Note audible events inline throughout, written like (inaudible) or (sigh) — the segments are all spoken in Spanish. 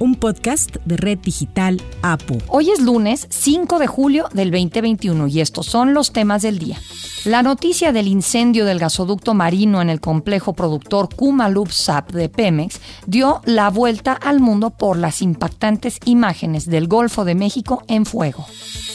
un podcast de Red Digital APU. Hoy es lunes 5 de julio del 2021 y estos son los temas del día. La noticia del incendio del gasoducto marino en el complejo productor Kumalup Sap de Pemex dio la vuelta al mundo por las impactantes imágenes del Golfo de México en fuego.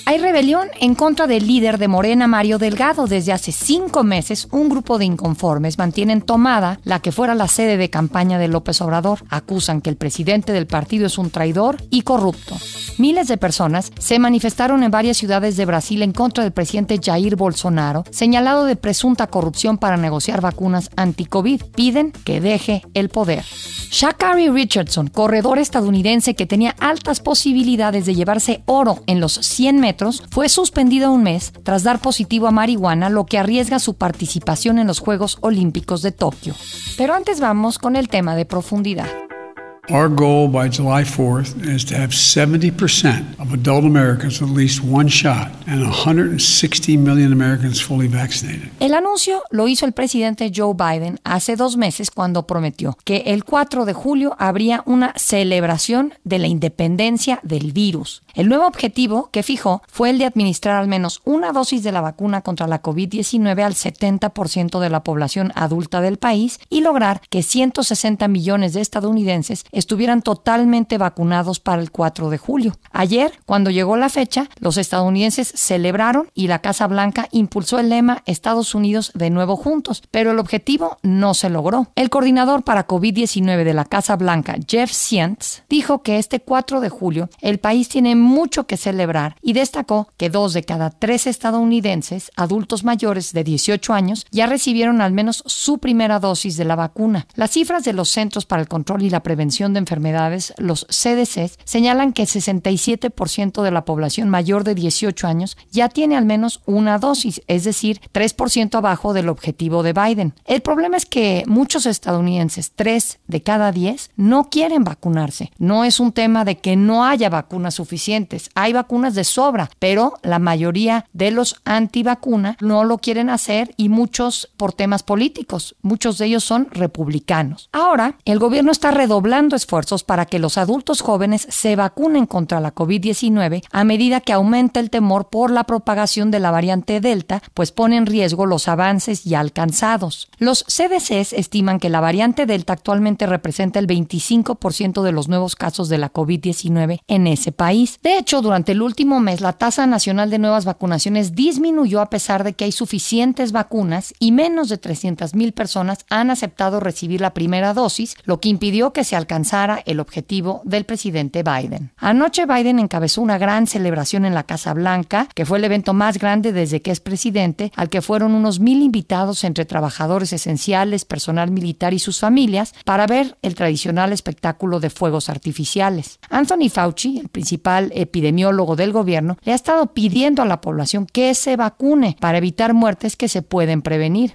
Hay rebelión en contra del líder de Morena, Mario Delgado. Desde hace cinco meses, un grupo de inconformes mantienen tomada la que fuera la sede de campaña de López Obrador. Acusan que el presidente del partido es un traidor y corrupto. Miles de personas se manifestaron en varias ciudades de Brasil en contra del presidente Jair Bolsonaro, señalado de presunta corrupción para negociar vacunas anti-COVID. Piden que deje el poder. Shakari Richardson, corredor estadounidense que tenía altas posibilidades de llevarse oro en los 100 metros, fue suspendido un mes tras dar positivo a marihuana, lo que arriesga su participación en los Juegos Olímpicos de Tokio. Pero antes vamos con el tema de profundidad. Our goal by July 4th is to have 70% of adult Americans at least one shot and 160 million Americans fully vaccinated. El anuncio lo hizo el presidente Joe Biden hace dos meses cuando prometió que el 4 de julio habría una celebración de la independencia del virus. El nuevo objetivo que fijó fue el de administrar al menos una dosis de la vacuna contra la COVID-19 al 70% de la población adulta del país y lograr que 160 millones de estadounidenses estuvieran totalmente vacunados para el 4 de julio. Ayer, cuando llegó la fecha, los estadounidenses celebraron y la Casa Blanca impulsó el lema Estados Unidos de nuevo juntos, pero el objetivo no se logró. El coordinador para COVID-19 de la Casa Blanca, Jeff Sientz, dijo que este 4 de julio el país tiene mucho que celebrar y destacó que dos de cada tres estadounidenses adultos mayores de 18 años ya recibieron al menos su primera dosis de la vacuna. Las cifras de los Centros para el Control y la Prevención de Enfermedades, los CDCs, señalan que el 67% de la población mayor de 18 años ya tiene al menos una dosis, es decir, 3% abajo del objetivo de Biden. El problema es que muchos estadounidenses, 3 de cada 10, no quieren vacunarse. No es un tema de que no haya vacunas suficientes, hay vacunas de sobra, pero la mayoría de los antivacunas no lo quieren hacer y muchos por temas políticos. Muchos de ellos son republicanos. Ahora, el gobierno está redoblando esfuerzos para que los adultos jóvenes se vacunen contra la COVID-19 a medida que aumenta el temor por la propagación de la variante Delta, pues pone en riesgo los avances ya alcanzados. Los CDCs estiman que la variante Delta actualmente representa el 25% de los nuevos casos de la COVID-19 en ese país. De hecho, durante el último mes la tasa nacional de nuevas vacunaciones disminuyó a pesar de que hay suficientes vacunas y menos de 300.000 personas han aceptado recibir la primera dosis, lo que impidió que se alcanzara el objetivo del presidente Biden. Anoche Biden encabezó una gran celebración en la Casa Blanca, que fue el evento más grande desde que es presidente, al que fueron unos mil invitados entre trabajadores esenciales, personal militar y sus familias, para ver el tradicional espectáculo de fuegos artificiales. Anthony Fauci, el principal epidemiólogo del gobierno, le ha estado pidiendo a la población que se vacune para evitar muertes que se pueden prevenir.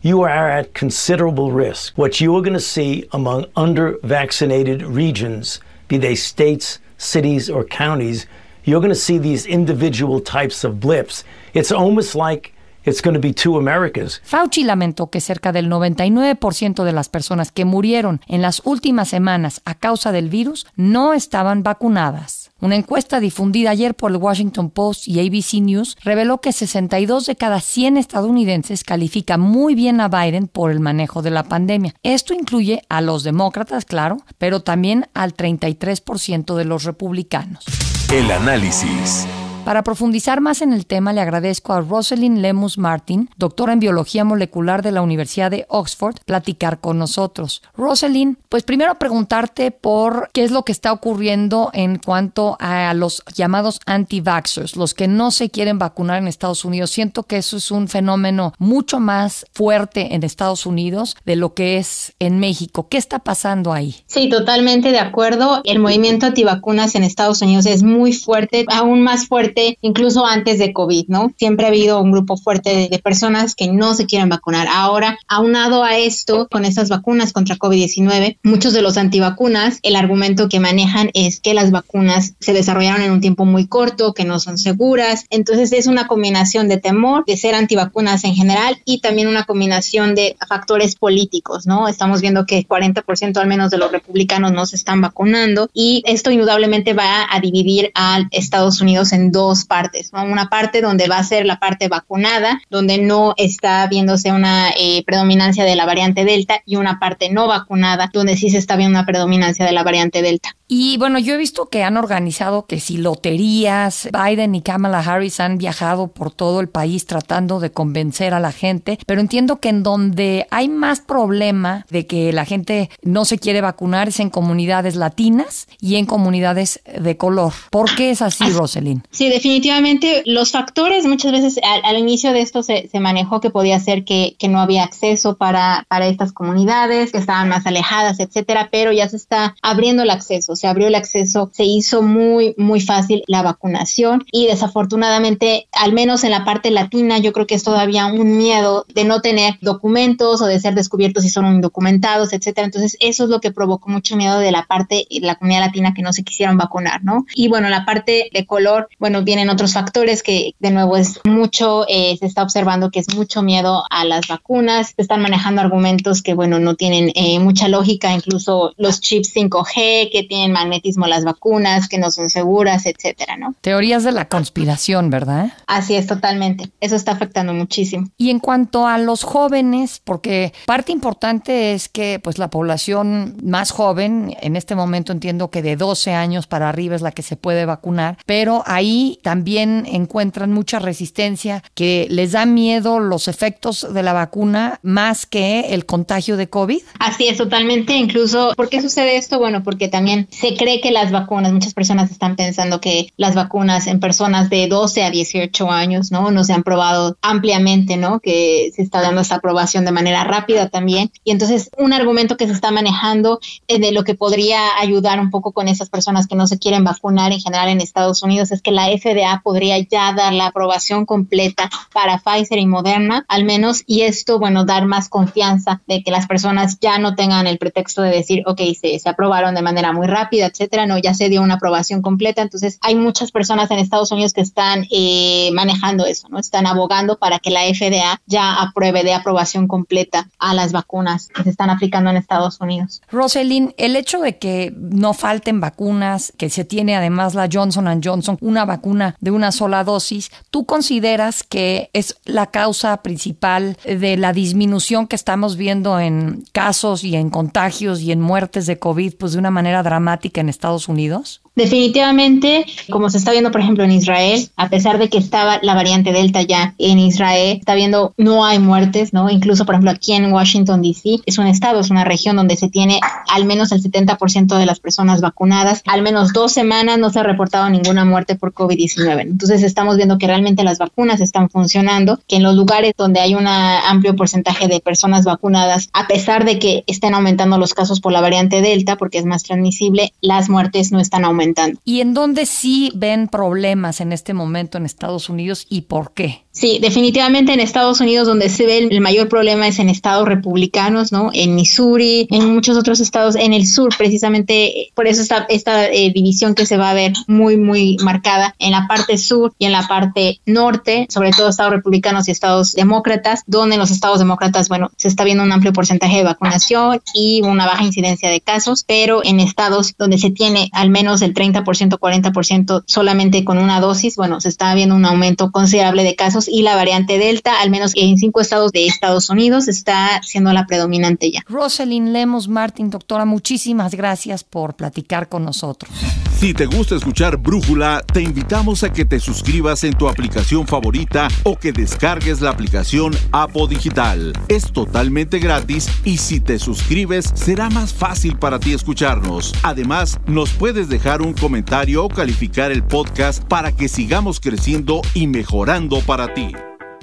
You are at considerable risk. What you are going to see among under vaccinated regions, be they states, cities, or counties, you're going to see these individual types of blips. It's almost like It's going to be two Americas. Fauci lamentó que cerca del 99% de las personas que murieron en las últimas semanas a causa del virus no estaban vacunadas. Una encuesta difundida ayer por el Washington Post y ABC News reveló que 62 de cada 100 estadounidenses califican muy bien a Biden por el manejo de la pandemia. Esto incluye a los demócratas, claro, pero también al 33% de los republicanos. El análisis. Para profundizar más en el tema, le agradezco a Rosalind Lemus Martin, doctora en biología molecular de la Universidad de Oxford, platicar con nosotros. Rosalind, pues primero preguntarte por qué es lo que está ocurriendo en cuanto a los llamados anti-vaxxers, los que no se quieren vacunar en Estados Unidos. Siento que eso es un fenómeno mucho más fuerte en Estados Unidos de lo que es en México. ¿Qué está pasando ahí? Sí, totalmente de acuerdo. El movimiento antivacunas en Estados Unidos es muy fuerte, aún más fuerte fuerte, incluso antes de COVID, ¿no? Siempre ha habido un grupo fuerte de, personas que no se quieren vacunar. Ahora, aunado a esto, con estas vacunas contra COVID-19, muchos de los antivacunas, el argumento que manejan es que las vacunas se desarrollaron en un tiempo muy corto, que no son seguras. Entonces, es una combinación de temor, de ser antivacunas en general y también una combinación de factores políticos, ¿no? Estamos viendo que 40% al menos de los republicanos no se están vacunando y esto indudablemente va a dividir a Estados Unidos en dos partes, Una parte donde va a ser la parte vacunada, donde no está viéndose una eh, predominancia de la variante Delta y una parte no vacunada, donde sí se está viendo una predominancia de la variante Delta. Y bueno, yo he visto que han organizado que si loterías, Biden y Kamala Harris han viajado por todo el país tratando de convencer a la gente, pero entiendo que en donde hay más problema de que la gente no se quiere vacunar es en comunidades latinas y en comunidades de color. ¿Por qué es así, Roselyn? Sí, definitivamente los factores muchas veces al, inicio de esto se, manejó que podía ser que, no había acceso para, para estas comunidades, que estaban más alejadas, etcétera, pero ya se está abriendo el acceso se abrió el acceso, se hizo muy, muy fácil la vacunación y desafortunadamente, al menos en la parte latina, yo creo que es todavía un miedo de no tener documentos o de ser descubiertos si son indocumentados, etcétera. Entonces, eso es lo que provocó mucho miedo de la parte la comunidad latina que no se quisieron vacunar, ¿no? Y bueno, la parte de color, bueno, vienen otros factores que de nuevo es mucho, eh, se está observando que es mucho miedo a las vacunas, se están manejando argumentos que, bueno, no tienen eh, mucha lógica, incluso los chips 5G que tienen magnetismo las vacunas, que no son seguras, etcétera, ¿no? Teorías de la conspiración, ¿verdad? Así es, totalmente. Eso está afectando muchísimo. Y en cuanto a los jóvenes, porque parte importante es que pues la población más joven, en este momento entiendo que de 12 años para arriba es la que se puede vacunar, pero ahí también encuentran mucha resistencia, que les da miedo los efectos de la vacuna más que el contagio de COVID. Así es, totalmente. Incluso, ¿por qué sucede esto? Bueno, porque también se cree que las vacunas, muchas personas están pensando que las vacunas en personas de 12 a 18 años, ¿no? No se han probado ampliamente, ¿no? Que se está dando esta aprobación de manera rápida también. Y entonces, un argumento que se está manejando de lo que podría ayudar un poco con esas personas que no se quieren vacunar en general en Estados Unidos es que la FDA podría ya dar la aprobación completa para Pfizer y Moderna, al menos, y esto, bueno, dar más confianza de que las personas ya no tengan el pretexto de decir, ok, se, se aprobaron de manera muy rápida etcétera, no, ya se dio una aprobación completa. Entonces, hay muchas personas en Estados Unidos que están eh, manejando eso, ¿no? Están abogando para que la FDA ya apruebe de aprobación completa a las vacunas que se están aplicando en Estados Unidos. Roselyn, el hecho de que no falten vacunas, que se tiene además la Johnson Johnson, una vacuna de una sola dosis, ¿tú consideras que es la causa principal de la disminución que estamos viendo en casos y en contagios y en muertes de COVID, pues de una manera dramática? en Estados Unidos? Definitivamente, como se está viendo, por ejemplo, en Israel, a pesar de que estaba la variante Delta ya en Israel, está viendo no hay muertes, ¿no? Incluso, por ejemplo, aquí en Washington, D.C., es un estado, es una región donde se tiene al menos el 70% de las personas vacunadas. Al menos dos semanas no se ha reportado ninguna muerte por COVID-19. Entonces, estamos viendo que realmente las vacunas están funcionando, que en los lugares donde hay un amplio porcentaje de personas vacunadas, a pesar de que estén aumentando los casos por la variante Delta, porque es más transmisible, las muertes no están aumentando ¿Y en dónde sí ven problemas en este momento en Estados Unidos y por qué? Sí, definitivamente en Estados Unidos donde se ve el mayor problema es en estados republicanos, ¿no? En Missouri, en muchos otros estados, en el sur precisamente, por eso está esta eh, división que se va a ver muy, muy marcada en la parte sur y en la parte norte, sobre todo estados republicanos y estados demócratas, donde en los estados demócratas, bueno, se está viendo un amplio porcentaje de vacunación y una baja incidencia de casos, pero en estados donde se tiene al menos el 30%, 40% solamente con una dosis, bueno, se está viendo un aumento considerable de casos y la variante Delta, al menos en cinco estados de Estados Unidos, está siendo la predominante ya. Rosalind Lemos Martin, doctora, muchísimas gracias por platicar con nosotros. Si te gusta escuchar Brújula, te invitamos a que te suscribas en tu aplicación favorita o que descargues la aplicación Apo Digital. Es totalmente gratis y si te suscribes será más fácil para ti escucharnos. Además, nos puedes dejar un comentario o calificar el podcast para que sigamos creciendo y mejorando para ti.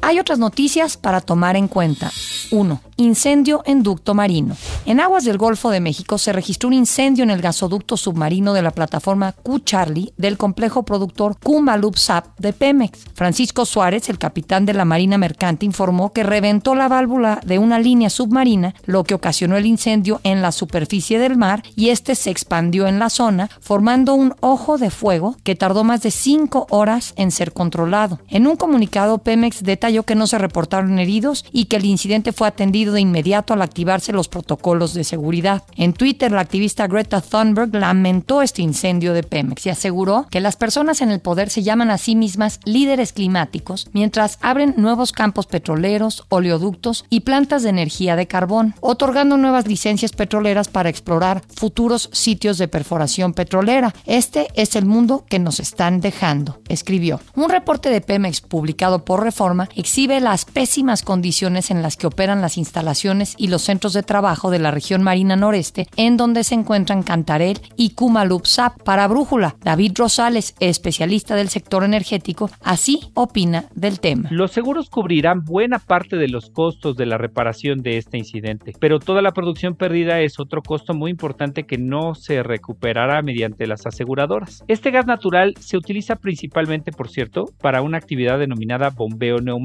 Hay otras noticias para tomar en cuenta. 1. Incendio en ducto marino. En aguas del Golfo de México se registró un incendio en el gasoducto submarino de la plataforma Q-Charlie del complejo productor Kumalup Sap de Pemex. Francisco Suárez, el capitán de la Marina Mercante, informó que reventó la válvula de una línea submarina, lo que ocasionó el incendio en la superficie del mar y este se expandió en la zona, formando un ojo de fuego que tardó más de cinco horas en ser controlado. En un comunicado, Pemex detalló que no se reportaron heridos y que el incidente fue atendido de inmediato al activarse los protocolos de seguridad. En Twitter, la activista Greta Thunberg lamentó este incendio de Pemex y aseguró que las personas en el poder se llaman a sí mismas líderes climáticos mientras abren nuevos campos petroleros, oleoductos y plantas de energía de carbón, otorgando nuevas licencias petroleras para explorar futuros sitios de perforación petrolera. Este es el mundo que nos están dejando, escribió. Un reporte de Pemex publicado por Reforma exhibe las pésimas condiciones en las que operan las instalaciones y los centros de trabajo de la región marina noreste, en donde se encuentran Cantarel y Kumalupsap. Para Brújula, David Rosales, especialista del sector energético, así opina del tema. Los seguros cubrirán buena parte de los costos de la reparación de este incidente, pero toda la producción perdida es otro costo muy importante que no se recuperará mediante las aseguradoras. Este gas natural se utiliza principalmente, por cierto, para una actividad denominada bombeo neumático,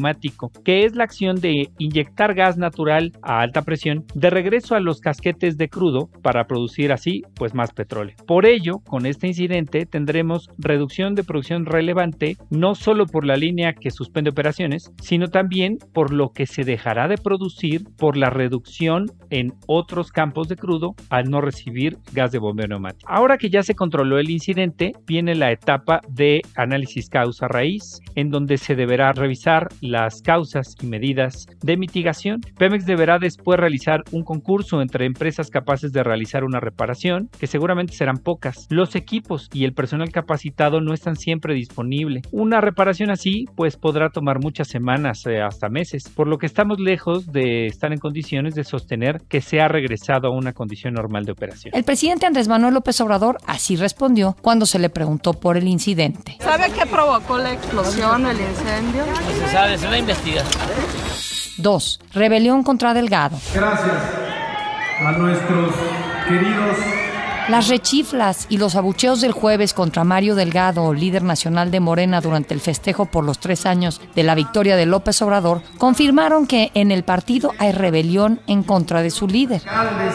que es la acción de inyectar gas natural a alta presión de regreso a los casquetes de crudo para producir así pues más petróleo. Por ello, con este incidente tendremos reducción de producción relevante no solo por la línea que suspende operaciones, sino también por lo que se dejará de producir por la reducción en otros campos de crudo al no recibir gas de bombeo neumático. Ahora que ya se controló el incidente, viene la etapa de análisis causa raíz, en donde se deberá revisar las causas y medidas de mitigación. Pemex deberá después realizar un concurso entre empresas capaces de realizar una reparación, que seguramente serán pocas. Los equipos y el personal capacitado no están siempre disponibles. Una reparación así pues podrá tomar muchas semanas eh, hasta meses, por lo que estamos lejos de estar en condiciones de sostener que se ha regresado a una condición normal de operación. El presidente Andrés Manuel López Obrador así respondió cuando se le preguntó por el incidente. ¿Sabe qué provocó la explosión, el incendio? No se sabe, se va a investigar. 2. Rebelión contra Delgado. Gracias a nuestros queridos las rechiflas y los abucheos del jueves contra Mario Delgado, líder nacional de Morena durante el festejo por los tres años de la victoria de López Obrador, confirmaron que en el partido hay rebelión en contra de su líder. Alcaldes,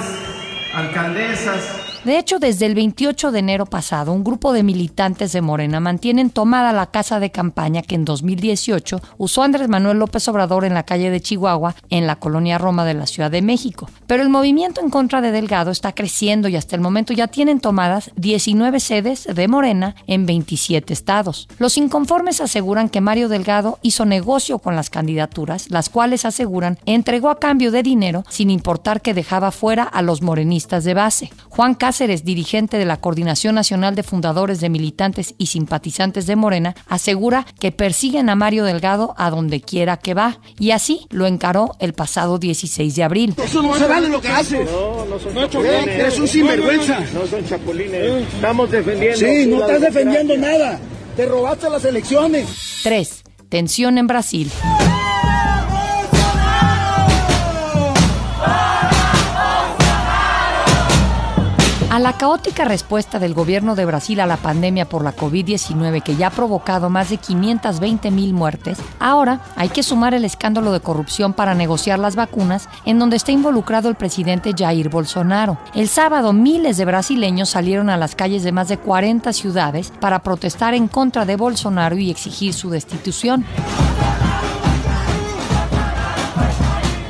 alcaldesas, de hecho, desde el 28 de enero pasado, un grupo de militantes de Morena mantienen tomada la casa de campaña que en 2018 usó Andrés Manuel López Obrador en la calle de Chihuahua, en la colonia Roma de la Ciudad de México. Pero el movimiento en contra de Delgado está creciendo y hasta el momento ya tienen tomadas 19 sedes de Morena en 27 estados. Los inconformes aseguran que Mario Delgado hizo negocio con las candidaturas, las cuales aseguran entregó a cambio de dinero sin importar que dejaba fuera a los morenistas de base. Juan Cáceres, dirigente de la Coordinación Nacional de Fundadores de Militantes y Simpatizantes de Morena, asegura que persiguen a Mario Delgado a donde quiera que va, y así lo encaró el pasado 16 de abril. Eso no se vale lo que hace. No, no son chapulines. Eres un sinvergüenza. No son chapulines. Estamos defendiendo. Sí, no estás defendiendo nada. Te robaste las elecciones. 3. Tensión en Brasil. La caótica respuesta del gobierno de Brasil a la pandemia por la COVID-19 que ya ha provocado más de 520 mil muertes, ahora hay que sumar el escándalo de corrupción para negociar las vacunas en donde está involucrado el presidente Jair Bolsonaro. El sábado miles de brasileños salieron a las calles de más de 40 ciudades para protestar en contra de Bolsonaro y exigir su destitución.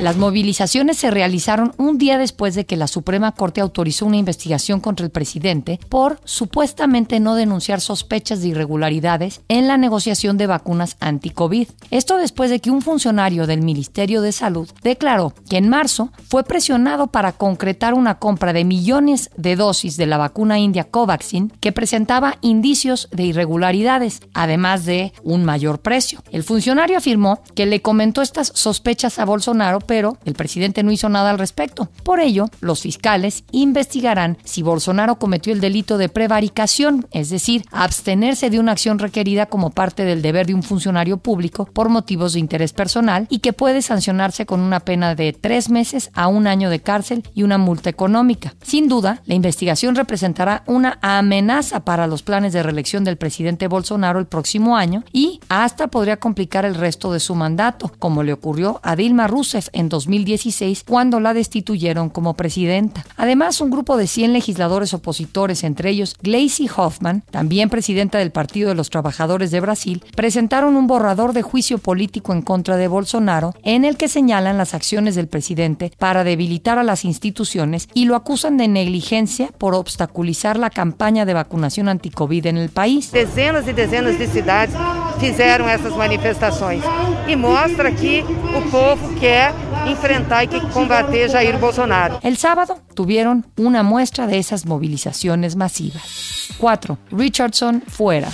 Las movilizaciones se realizaron un día después de que la Suprema Corte autorizó una investigación contra el presidente por supuestamente no denunciar sospechas de irregularidades en la negociación de vacunas anti-COVID. Esto después de que un funcionario del Ministerio de Salud declaró que en marzo fue presionado para concretar una compra de millones de dosis de la vacuna india Covaxin que presentaba indicios de irregularidades, además de un mayor precio. El funcionario afirmó que le comentó estas sospechas a Bolsonaro, pero pero el presidente no hizo nada al respecto. Por ello, los fiscales investigarán si Bolsonaro cometió el delito de prevaricación, es decir, abstenerse de una acción requerida como parte del deber de un funcionario público por motivos de interés personal y que puede sancionarse con una pena de tres meses a un año de cárcel y una multa económica. Sin duda, la investigación representará una amenaza para los planes de reelección del presidente Bolsonaro el próximo año y hasta podría complicar el resto de su mandato, como le ocurrió a Dilma Rousseff en 2016 cuando la destituyeron como presidenta. Además, un grupo de 100 legisladores opositores, entre ellos Gleisi Hoffman, también presidenta del Partido de los Trabajadores de Brasil, presentaron un borrador de juicio político en contra de Bolsonaro en el que señalan las acciones del presidente para debilitar a las instituciones y lo acusan de negligencia por obstaculizar la campaña de vacunación anticovid en el país. Dezenas y dezenas de ciudades fizeram essas manifestações e mostra que o povo quer enfrentar y que combater Jair Bolsonaro. El sábado tuvieron una muestra de esas movilizaciones masivas. 4. Richardson fuera.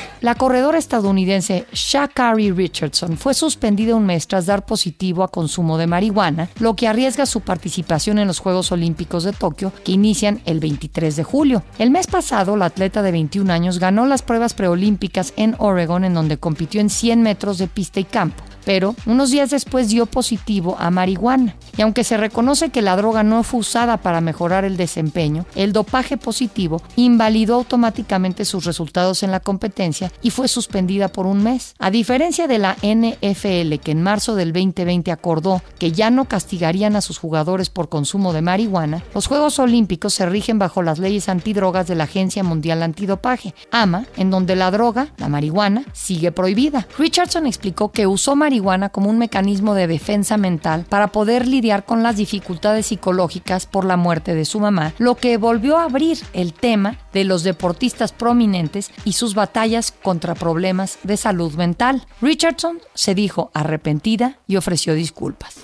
(laughs) La corredora estadounidense Shakari Richardson fue suspendida un mes tras dar positivo a consumo de marihuana, lo que arriesga su participación en los Juegos Olímpicos de Tokio, que inician el 23 de julio. El mes pasado, la atleta de 21 años ganó las pruebas preolímpicas en Oregon, en donde compitió en 100 metros de pista y campo pero unos días después dio positivo a marihuana. Y aunque se reconoce que la droga no fue usada para mejorar el desempeño, el dopaje positivo invalidó automáticamente sus resultados en la competencia y fue suspendida por un mes. A diferencia de la NFL, que en marzo del 2020 acordó que ya no castigarían a sus jugadores por consumo de marihuana, los Juegos Olímpicos se rigen bajo las leyes antidrogas de la Agencia Mundial Antidopaje, AMA, en donde la droga, la marihuana, sigue prohibida. Richardson explicó que usó marihuana marihuana como un mecanismo de defensa mental para poder lidiar con las dificultades psicológicas por la muerte de su mamá, lo que volvió a abrir el tema de los deportistas prominentes y sus batallas contra problemas de salud mental. Richardson se dijo arrepentida y ofreció disculpas.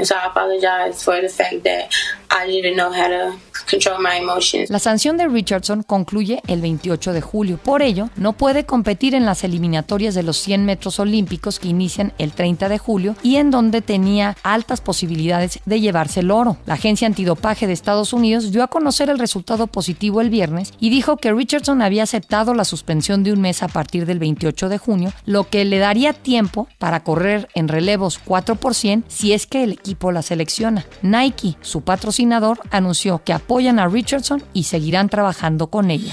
La sanción de Richardson concluye el 28 de julio. Por ello, no puede competir en las eliminatorias de los 100 metros olímpicos que inician el 30 de julio y en donde tenía altas posibilidades de llevarse el oro. La agencia antidopaje de Estados Unidos dio a conocer el resultado positivo el viernes y dijo que Richardson había aceptado la suspensión de un mes a partir del 28 de junio, lo que le daría tiempo para correr en relevos 4 si es que el equipo la selecciona. Nike, su patrocinador, anunció que apoyan a Richardson y seguirán trabajando con ella.